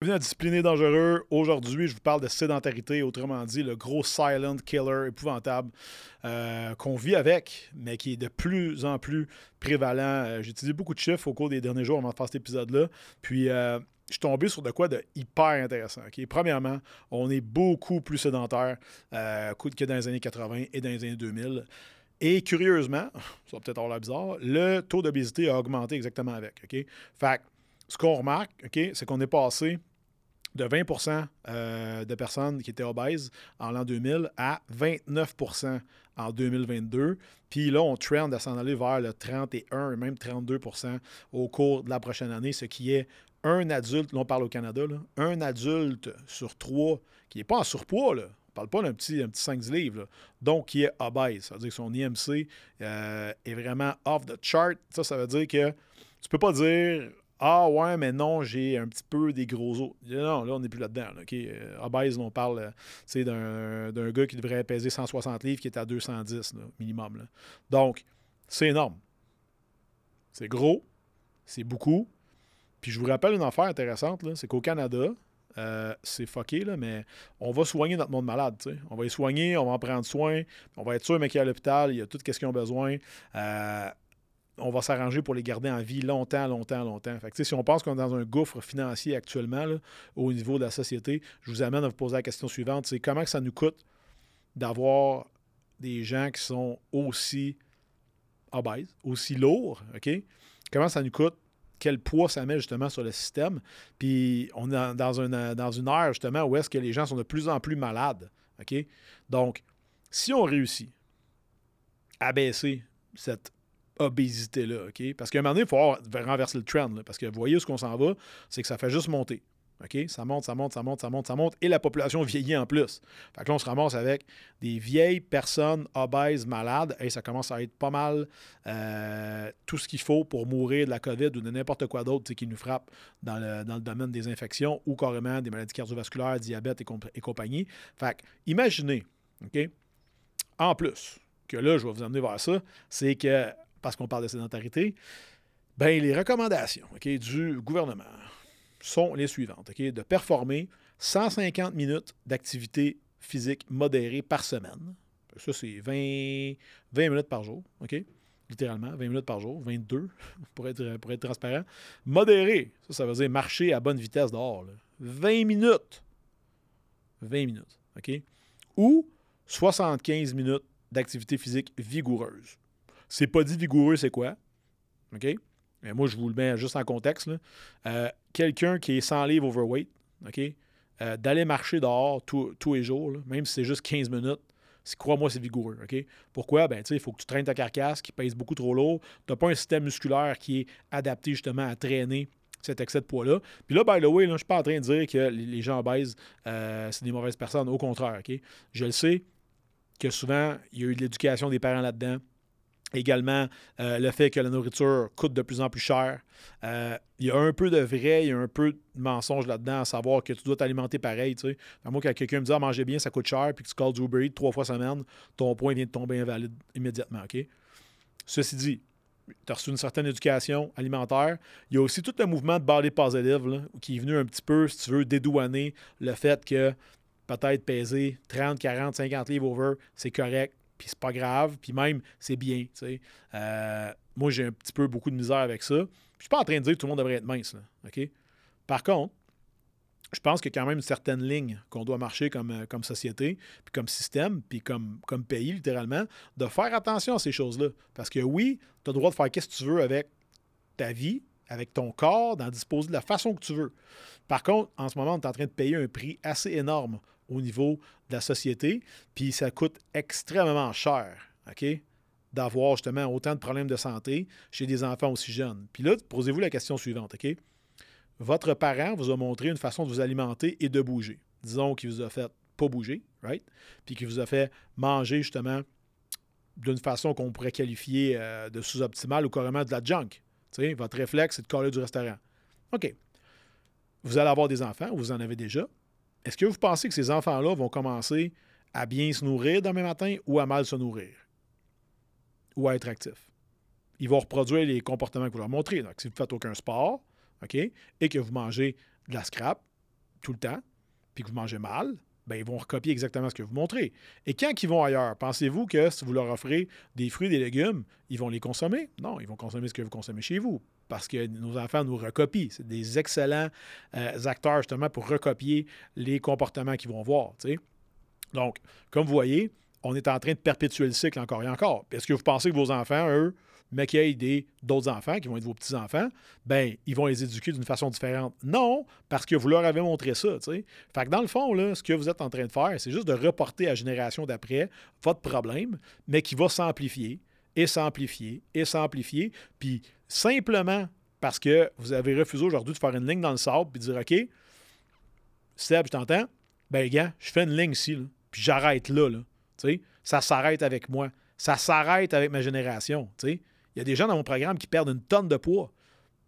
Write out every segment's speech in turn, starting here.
Bienvenue à Discipliné Dangereux. Aujourd'hui, je vous parle de sédentarité, autrement dit, le gros silent killer épouvantable euh, qu'on vit avec, mais qui est de plus en plus prévalent. Euh, j'ai utilisé beaucoup de chiffres au cours des derniers jours avant de faire cet épisode-là. Puis, euh, je suis tombé sur de quoi de hyper intéressant. Premièrement, on est beaucoup plus sédentaire que dans les années 80 et dans les années 2000. Et curieusement, ça va peut-être avoir l'air bizarre, le taux d'obésité a augmenté exactement avec. Fait ce qu'on remarque, OK, c'est qu'on est passé de 20% euh, de personnes qui étaient obèses en l'an 2000 à 29% en 2022. Puis là, on trend à s'en aller vers le 31 et même 32% au cours de la prochaine année, ce qui est un adulte, là on parle au Canada, un adulte sur trois qui n'est pas en surpoids, là, on parle pas d'un petit, un petit 5 livres, donc qui est obèse. Ça veut dire que son IMC euh, est vraiment off the chart. Ça, ça veut dire que tu peux pas dire ah ouais, mais non, j'ai un petit peu des gros os. Non, là, on n'est plus là-dedans. Là, euh, Obèse, on parle euh, d'un gars qui devrait peser 160 livres qui est à 210 minimum. Donc, c'est énorme. C'est gros, c'est beaucoup. Puis je vous rappelle une affaire intéressante, c'est qu'au Canada, euh, c'est fucké, mais on va soigner notre monde malade. On va y soigner, on va en prendre soin, on va être sûr, mais qu'il à l'hôpital, il y a tout ce qu'ils ont besoin on va s'arranger pour les garder en vie longtemps, longtemps, longtemps. Si on pense qu'on est dans un gouffre financier actuellement au niveau de la société, je vous amène à vous poser la question suivante, c'est comment ça nous coûte d'avoir des gens qui sont aussi obèses, aussi lourds, OK? Comment ça nous coûte? Quel poids ça met justement sur le système? Puis on est dans une, dans une ère justement où est-ce que les gens sont de plus en plus malades, OK? Donc, si on réussit à baisser cette obésité-là, OK? Parce qu'à un moment donné, il faut renverser le trend, parce que vous voyez où ce qu'on s'en va, c'est que ça fait juste monter. OK? Ça monte, ça monte, ça monte, ça monte, ça monte, et la population vieillit en plus. Fait que là, on se ramasse avec des vieilles personnes obèses, malades, et ça commence à être pas mal euh, tout ce qu'il faut pour mourir de la COVID ou de n'importe quoi d'autre qui nous frappe dans le, domaine des infections ou carrément des maladies cardiovasculaires, diabète et, et compagnie. Fait que, imaginez, OK? En plus, que là, je vais vous amener vers ça, c'est que parce qu'on parle de sédentarité, ben, les recommandations du gouvernement sont les suivantes. de performer 150 minutes d'activité physique modérée par semaine. Ça, c'est 20, 20 minutes par jour. OK? Littéralement, 20 minutes par jour, 22 pour être, pour être transparent. Modéré, ça, ça veut dire marcher à bonne vitesse dehors. 20 minutes. 20 minutes. OK? Ou 75 minutes d'activité physique vigoureuse. C'est pas dit vigoureux, c'est quoi? OK? Mais moi, je vous le mets juste en contexte. Euh, quelqu'un qui est 100 livres overweight, OK? Euh, d'aller marcher dehors tous les jours, même si c'est juste 15 minutes, crois-moi, c'est vigoureux. OK? Pourquoi? Ben, il faut que tu traînes ta carcasse qui pèse beaucoup trop lourd. Tu n'as pas un système musculaire qui est adapté justement à traîner cet excès de poids-là. Puis là, by the way, je ne suis pas en train de dire que les gens obèses, euh, c'est des mauvaises personnes. Au contraire, OK? Je le sais que souvent, il y a eu de l'éducation des parents là-dedans. Également, euh, le fait que la nourriture coûte de plus en plus cher. Euh, il y a un peu de vrai, il y a un peu de mensonge là-dedans, à savoir que tu dois t'alimenter pareil. Tu sais. moi, quand quelqu'un me dit ah, manger bien, ça coûte cher, puis que tu calls du Uber trois fois semaine, ton point vient de tomber invalide immédiatement. Ceci dit, tu as reçu une certaine éducation alimentaire. Il y a aussi tout le mouvement de body positive qui est venu un petit peu, si tu veux, dédouaner le fait que peut-être peser 30, 40, 50 livres over, c'est correct puis c'est pas grave, puis même, c'est bien, euh, moi, j'ai un petit peu beaucoup de misère avec ça. Je suis pas en train de dire que tout le monde devrait être mince, OK? Par contre, je pense qu'il y a quand même une certaine ligne qu'on doit marcher comme, euh, comme société, puis comme système, puis comme, comme pays, littéralement, de faire attention à ces choses-là. Parce que oui, tu as le droit de faire ce que tu veux avec ta vie, avec ton corps, d'en disposer de la façon que tu veux. Par contre, en ce moment, on est en train de payer un prix assez énorme au niveau de la société, puis ça coûte extrêmement cher, OK? D'avoir justement autant de problèmes de santé chez des enfants aussi jeunes. Puis là, posez-vous la question suivante, OK? Votre parent vous a montré une façon de vous alimenter et de bouger. Disons qu'il vous a fait pas bouger, right? Puis qu'il vous a fait manger justement d'une façon qu'on pourrait qualifier euh, de sous-optimale ou carrément de la junk. votre réflexe, c'est de coller du restaurant. OK. Vous allez avoir des enfants, vous en avez déjà. Est-ce que vous pensez que ces enfants-là vont commencer à bien se nourrir demain matin ou à mal se nourrir? Ou à être actifs? Ils vont reproduire les comportements que vous leur montrez. Donc, si vous ne faites aucun sport, OK, et que vous mangez de la scrap, tout le temps, puis que vous mangez mal, ben, ils vont recopier exactement ce que vous montrez. Et quand ils vont ailleurs, pensez-vous que si vous leur offrez des fruits des légumes, ils vont les consommer? Non, ils vont consommer ce que vous consommez chez vous parce que nos enfants nous recopient. C'est des excellents euh, acteurs justement pour recopier les comportements qu'ils vont voir. Donc, comme vous voyez, on est en train de perpétuer le cycle encore et encore. Est-ce que vous pensez que vos enfants, eux, mais qu'il y ait d'autres enfants qui vont être vos petits-enfants, ben ils vont les éduquer d'une façon différente. Non, parce que vous leur avez montré ça. Fait que dans le fond, là, ce que vous êtes en train de faire, c'est juste de reporter à la génération d'après votre problème, mais qui va s'amplifier et s'amplifier et s'amplifier. Puis simplement parce que vous avez refusé aujourd'hui de faire une ligne dans le sable puis de dire OK, Seb, je t'entends, ben gars, je fais une ligne ici, puis j'arrête là. là ça s'arrête avec moi. Ça s'arrête avec ma génération. sais. Il y a des gens dans mon programme qui perdent une tonne de poids.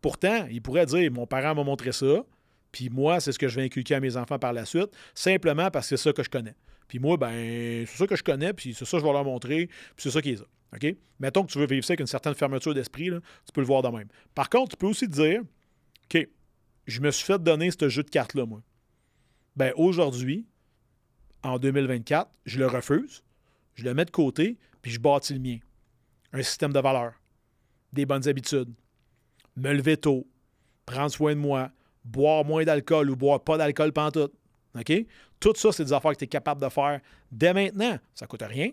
Pourtant, ils pourraient dire Mon parent m'a montré ça, puis moi, c'est ce que je vais inculquer à mes enfants par la suite, simplement parce que c'est ça que je connais. Puis moi, ben, c'est ça que je connais, puis c'est ça que je vais leur montrer, puis c'est ça qui est ça. OK? Mettons que tu veux vivre ça avec une certaine fermeture d'esprit, tu peux le voir de même. Par contre, tu peux aussi te dire OK, je me suis fait donner ce jeu de cartes-là, moi. Ben, aujourd'hui, en 2024, je le refuse, je le mets de côté, puis je bâtis le mien. Un système de valeurs des bonnes habitudes, me lever tôt, prendre soin de moi, boire moins d'alcool ou boire pas d'alcool pantoute. OK? Tout ça, c'est des affaires que tu es capable de faire dès maintenant. Ça ne coûte rien.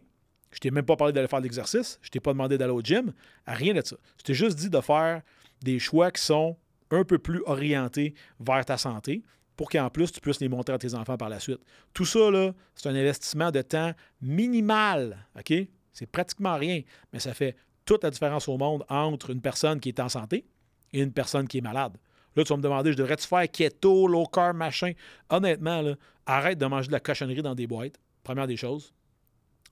Je t'ai même pas parlé d'aller faire de l'exercice. Je t'ai pas demandé d'aller au gym. Rien de ça. Je t'ai juste dit de faire des choix qui sont un peu plus orientés vers ta santé pour qu'en plus, tu puisses les montrer à tes enfants par la suite. Tout ça, là, c'est un investissement de temps minimal. OK? C'est pratiquement rien, mais ça fait toute la différence au monde entre une personne qui est en santé et une personne qui est malade. Là, tu vas me demander, je devrais-tu faire keto, low carb, machin? Honnêtement, arrête de manger de la cochonnerie dans des boîtes, première des choses.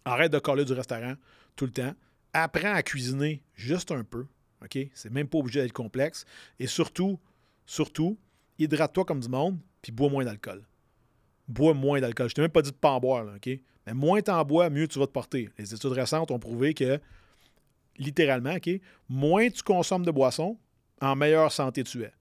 Arrête de coller du restaurant tout le temps. Apprends à cuisiner juste un peu. OK? C'est même pas obligé d'être complexe. Et surtout, surtout, hydrate-toi comme du monde, puis bois moins d'alcool. Bois moins d'alcool. Je t'ai même pas dit de pas en boire, OK? Mais moins t'en bois, mieux tu vas te porter. Les études récentes ont prouvé que littéralement, OK, moins tu consommes de boissons, en meilleure santé tu es.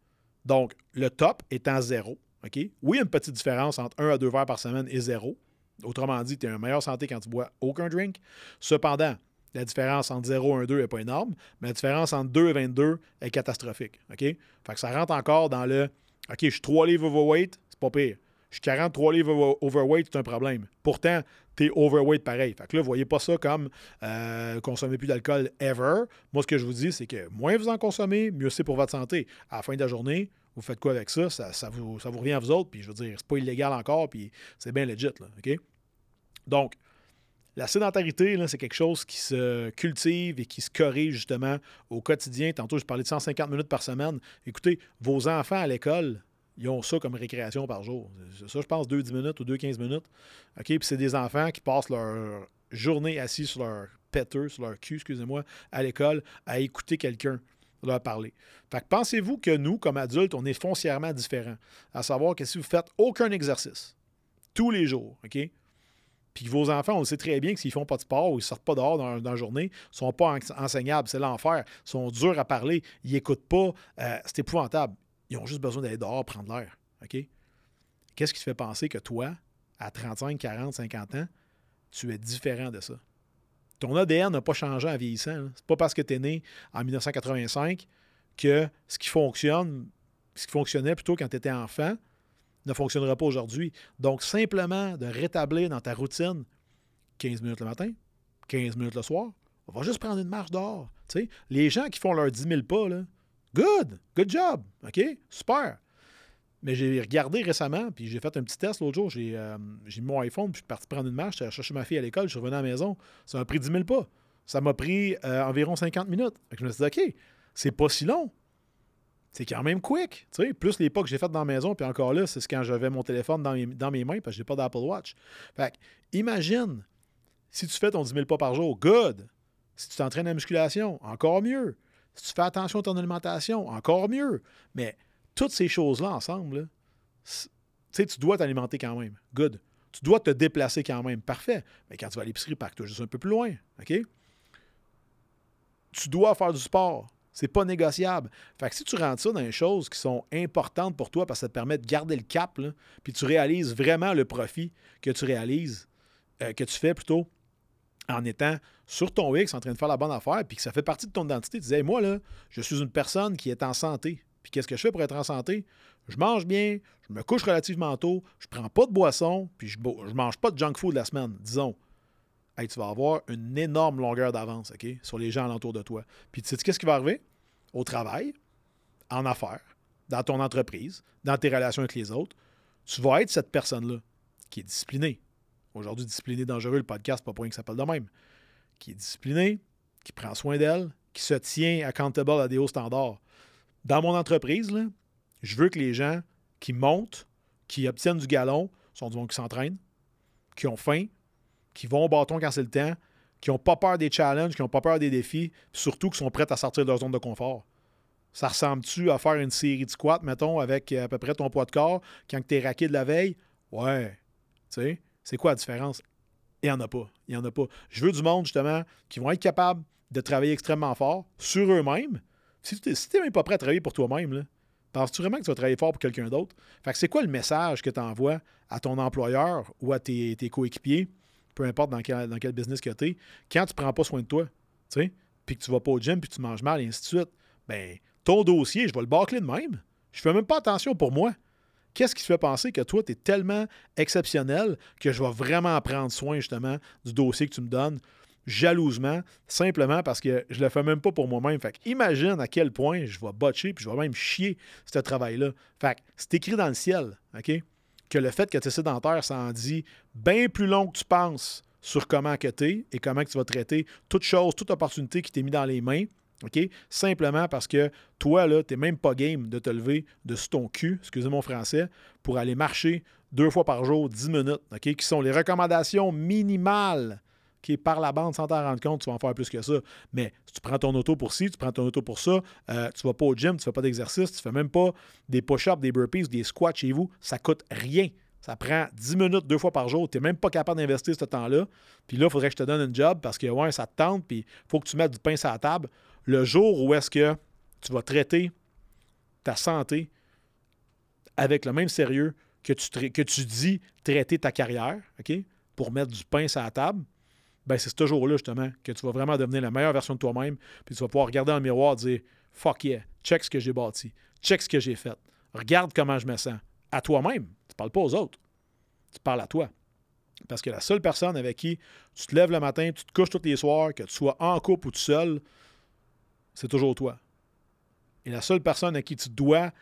Donc, le top étant zéro. OK? Oui, il y a une petite différence entre 1 à 2 verres par semaine et zéro. Autrement dit, tu es en meilleure santé quand tu bois aucun drink. Cependant, la différence entre 0 et 1 2 n'est pas énorme, mais la différence entre 2 et 22 est catastrophique. OK? Fait que ça rentre encore dans le OK, je suis 3 livres overweight, c'est pas pire. Je suis 43 livres overweight, c'est un problème. Pourtant, tu es overweight pareil. Fait que là, voyez pas ça comme euh, consommer plus d'alcool ever. Moi, ce que je vous dis, c'est que moins vous en consommez, mieux c'est pour votre santé. À la fin de la journée, vous faites quoi avec ça? Ça, vous, ça vous, revient à vous autres. Puis je veux dire, c'est pas illégal encore, puis c'est bien legit. OK? Donc, la sédentarité, c'est quelque chose qui se cultive et qui se corrige justement au quotidien. Tantôt, je parlais de 150 minutes par semaine. Écoutez, vos enfants à l'école, ils ont ça comme récréation par jour. Ça, je pense, 2-10 minutes ou 2-15 minutes. OK? Puis c'est des enfants qui passent leur journée assis sur leur péteux, sur leur cul, excusez-moi, à l'école, à écouter quelqu'un leur parler. Fait que pensez-vous que nous, comme adultes, on est foncièrement différents? À savoir que si vous faites aucun exercice, tous les jours, OK? Puis vos enfants, on le sait très bien que s'ils font pas de sport ou ils sortent pas dehors dans, la journée, ils sont pas enseignables. C'est l'enfer. Ils sont durs à parler. Ils n'écoutent pas. Euh, c'est épouvantable. Ils ont juste besoin d'aller dehors prendre l'air. OK? Qu'est-ce qui te fait penser que toi, à 35, 40, 50 ans, tu es différent de ça? Ton ADN n'a pas changé en vieillissant. C'est pas parce que tu es né en 1985 que ce qui fonctionne, ce qui fonctionnait plutôt quand tu étais enfant, ne fonctionnera pas aujourd'hui. Donc, simplement de rétablir dans ta routine 15 minutes le matin, 15 minutes le soir, on va juste prendre une marche dehors. Les gens qui font leurs 10 000 pas, là, Good, good job. OK, super. Mais j'ai regardé récemment, puis j'ai fait un petit test l'autre jour. J'ai euh, mis mon iPhone, puis je suis parti prendre une marche. J'ai cherché ma fille à l'école, je suis revenu à la maison. Ça m'a pris 10 000 pas. Ça m'a pris euh, environ 50 minutes. je me suis dit, OK, c'est pas si long. C'est quand même quick. Plus les pas que j'ai fait dans la maison, puis encore là, c'est quand j'avais mon téléphone dans mes, mains, parce que j'ai pas d'Apple Watch. Fait imagine, si tu fais ton 10 000 pas par jour, good. Si tu t'entraînes à la musculation, encore mieux. Si tu fais attention à ton alimentation, encore mieux. Mais toutes ces choses-là ensemble, tu dois t'alimenter quand même. Good. Tu dois te déplacer quand même. Parfait. Mais quand tu vas à l'épicerie, parque-toi juste un peu plus loin. OK? Tu dois faire du sport. C'est pas négociable. Fait que si tu rentres ça dans les choses qui sont importantes pour toi parce que ça te permet de garder le cap, puis tu réalises vraiment le profit que tu réalises, euh, que tu fais plutôt en étant sur ton X en train de faire la bonne affaire, puis que ça fait partie de ton identité. Tu disais, moi, là, je suis une personne qui est en santé. Puis qu'est-ce que je fais pour être en santé? Je mange bien, je me couche relativement tôt, je prends pas de boisson, puis je, je mange pas de junk food la semaine, disons. Tu vas avoir une énorme longueur d'avance, sur les gens alentour de toi. Puis tu sais qu'est-ce qui va arriver? Au travail, en affaires, dans ton entreprise, dans tes relations avec les autres, tu vas être cette personne-là qui est disciplinée. Aujourd'hui, discipliné dangereux, le podcast, pas pour rien que ça s'appelle de même. Qui est discipliné, qui prend soin d'elle, qui se tient accountable à des hauts standards. Dans mon entreprise, je veux que les gens qui montent, qui obtiennent du galon, sont du monde qui s'entraînent, qui ont faim, qui vont au bâton quand c'est le temps, qui n'ont pas peur des challenges, qui n'ont pas peur des défis, surtout qui sont prêts à sortir de leur zone de confort. Ça ressemble-tu à faire une série de squats, mettons, avec à peu près ton poids de corps, quand tu es raqué de la veille? Ouais. Tu sais, c'est quoi la différence? Il n'y en a pas. Il n'y en a pas. Je veux du monde, justement, qui vont être capables de travailler extrêmement fort sur eux-mêmes, si tu n'es même pas prêt à travailler pour toi-même, penses-tu vraiment que tu vas travailler fort pour quelqu'un d'autre? Fait c'est quoi le message que tu envoies à ton employeur ou à tes, coéquipiers, peu importe dans quel, business que tu es, quand tu ne prends pas soin de toi, puis que tu vas pas au gym, puis tu manges mal, et ainsi de suite? Ben, ton dossier, je vais le bâcler de même. Je fais même pas attention pour moi. Qu'est-ce qui te fait penser que toi, tu es tellement exceptionnel que je vais vraiment prendre soin justement du dossier que tu me donnes? Jalousement, simplement parce que je le fais même pas pour moi-même. Fait imagine à quel point je vais botcher puis je vais même chier ce travail-là. Fait c'est écrit dans le ciel, OK? Que le fait que tu es sédentaire, ça en dit bien plus long que tu penses sur comment que tu es et comment que tu vas traiter toute chose, toute opportunité qui t'est mise dans les mains. OK? Simplement parce que toi, là, tu n'es même pas game de te lever de ton cul, excusez mon français, pour aller marcher deux fois par jour, 10 minutes, OK? Qui sont les recommandations minimales qui par la bande sans t'en rendre compte, tu vas en faire plus que ça. Mais si tu prends ton auto pour ci, tu prends ton auto pour ça, euh, tu vas pas au gym, tu fais pas d'exercice, tu fais même pas des push-ups, des burpees, des squats chez vous, ça coûte rien. Ça prend 10 minutes deux fois par jour. Tu n'es même pas capable d'investir ce temps-là. Puis là, il faudrait que je te donne un job parce que, ouais, ça te tente, puis il faut que tu mettes du pain sur la table. Le jour où est-ce que tu vas traiter ta santé avec le même sérieux que tu, que tu dis traiter ta carrière, OK, pour mettre du pain sur la table, ben c'est ce jour-là, justement, que tu vas vraiment devenir la meilleure version de toi-même, puis tu vas pouvoir regarder dans le miroir et dire Fuck yeah, check ce que j'ai bâti, check ce que j'ai fait, regarde comment je me sens. À toi-même. Tu parles pas aux autres. Tu parles à toi. Parce que la seule personne avec qui tu te lèves le matin, tu te couches tous les soirs, que tu sois en couple ou tout seul, c'est toujours toi. Et la seule personne à qui tu dois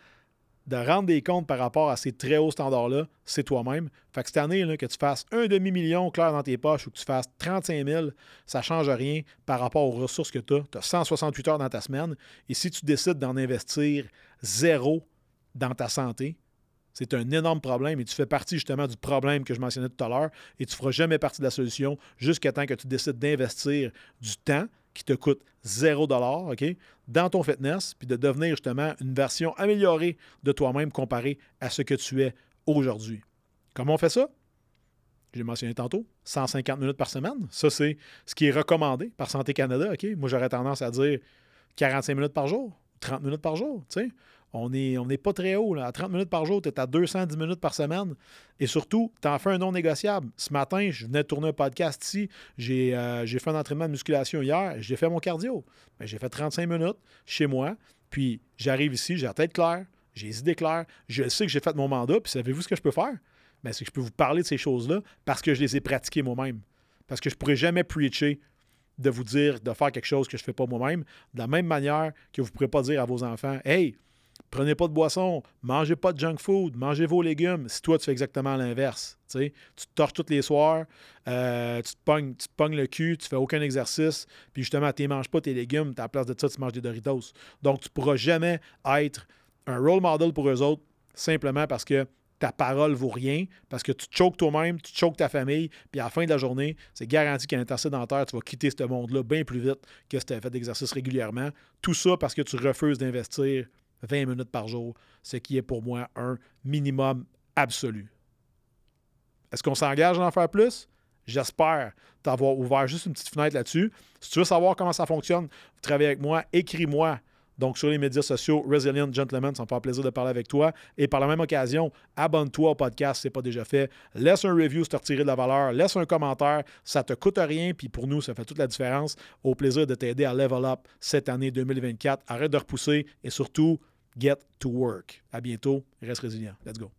de rendre des comptes par rapport à ces très hauts standards-là, c'est toi-même. Fait que cette année, là, que tu fasses un demi-million clair dans tes poches ou que tu fasses 35 000, ça ne change rien par rapport aux ressources que tu as. Tu as 168 heures dans ta semaine. Et si tu décides d'en investir zéro dans ta santé, c'est un énorme problème et tu fais partie justement du problème que je mentionnais tout à l'heure et tu ne feras jamais partie de la solution jusqu'à temps que tu décides d'investir du temps qui te coûte 0 OK, dans ton fitness, puis de devenir justement une version améliorée de toi-même comparé à ce que tu es aujourd'hui. Comment on fait ça? J'ai mentionné tantôt, 150 minutes par semaine. Ça, c'est ce qui est recommandé par Santé Canada. OK? Moi, j'aurais tendance à dire 45 minutes par jour, 30 minutes par jour. On n'est pas très haut. À 30 minutes par jour, tu es à 210 minutes par semaine. Et surtout, tu en fais un non négociable. Ce matin, je venais de tourner un podcast ici. J'ai euh, fait un entraînement de musculation hier. J'ai fait mon cardio. Ben, j'ai fait 35 minutes chez moi. Puis j'arrive ici, j'ai la tête claire, j'ai les idées claires. Je sais que j'ai fait mon mandat. Puis savez-vous ce que je peux faire? Ben, c'est que je peux vous parler de ces choses-là parce que je les ai pratiquées moi-même. Parce que je ne pourrais jamais preacher de vous dire de faire quelque chose que je ne fais pas moi-même. De la même manière que vous ne pourrez pas dire à vos enfants Hey, Prenez pas de boisson, mangez pas de junk food, mangez vos légumes. Si toi, tu fais exactement l'inverse, tu te torches tous les soirs, euh, tu, te pognes, le cul, tu fais aucun exercice, puis justement, tu ne manges pas tes légumes, à la place de ça, tu manges des Doritos. Donc, tu ne pourras jamais être un role model pour eux autres simplement parce que ta parole vaut rien, parce que tu choques toi-même, tu choques ta famille, puis à la fin de la journée, c'est garanti qu'à l'intercédentaire, tu vas quitter ce monde-là bien plus vite que si tu as fait d'exercice régulièrement. Tout ça parce que tu refuses d'investir 20 minutes par jour, ce qui est pour moi un minimum absolu. Est-ce qu'on s'engage à en faire plus? J'espère t'avoir ouvert juste une petite fenêtre là-dessus. Si tu veux savoir comment ça fonctionne, travaille avec moi, écris-moi Donc, sur les médias sociaux, Resilient Gentleman, ça me fait plaisir de parler avec toi. Et par la même occasion, abonne-toi au podcast si ce n'est pas déjà fait. Laisse un review si tu as retiré de la valeur. Laisse un commentaire. Ça ne te coûte rien. Puis pour nous, ça fait toute la différence. Au plaisir de t'aider à level up cette année 2024. Arrête de repousser et surtout, get to work. À bientôt. Reste résilient. Let's go.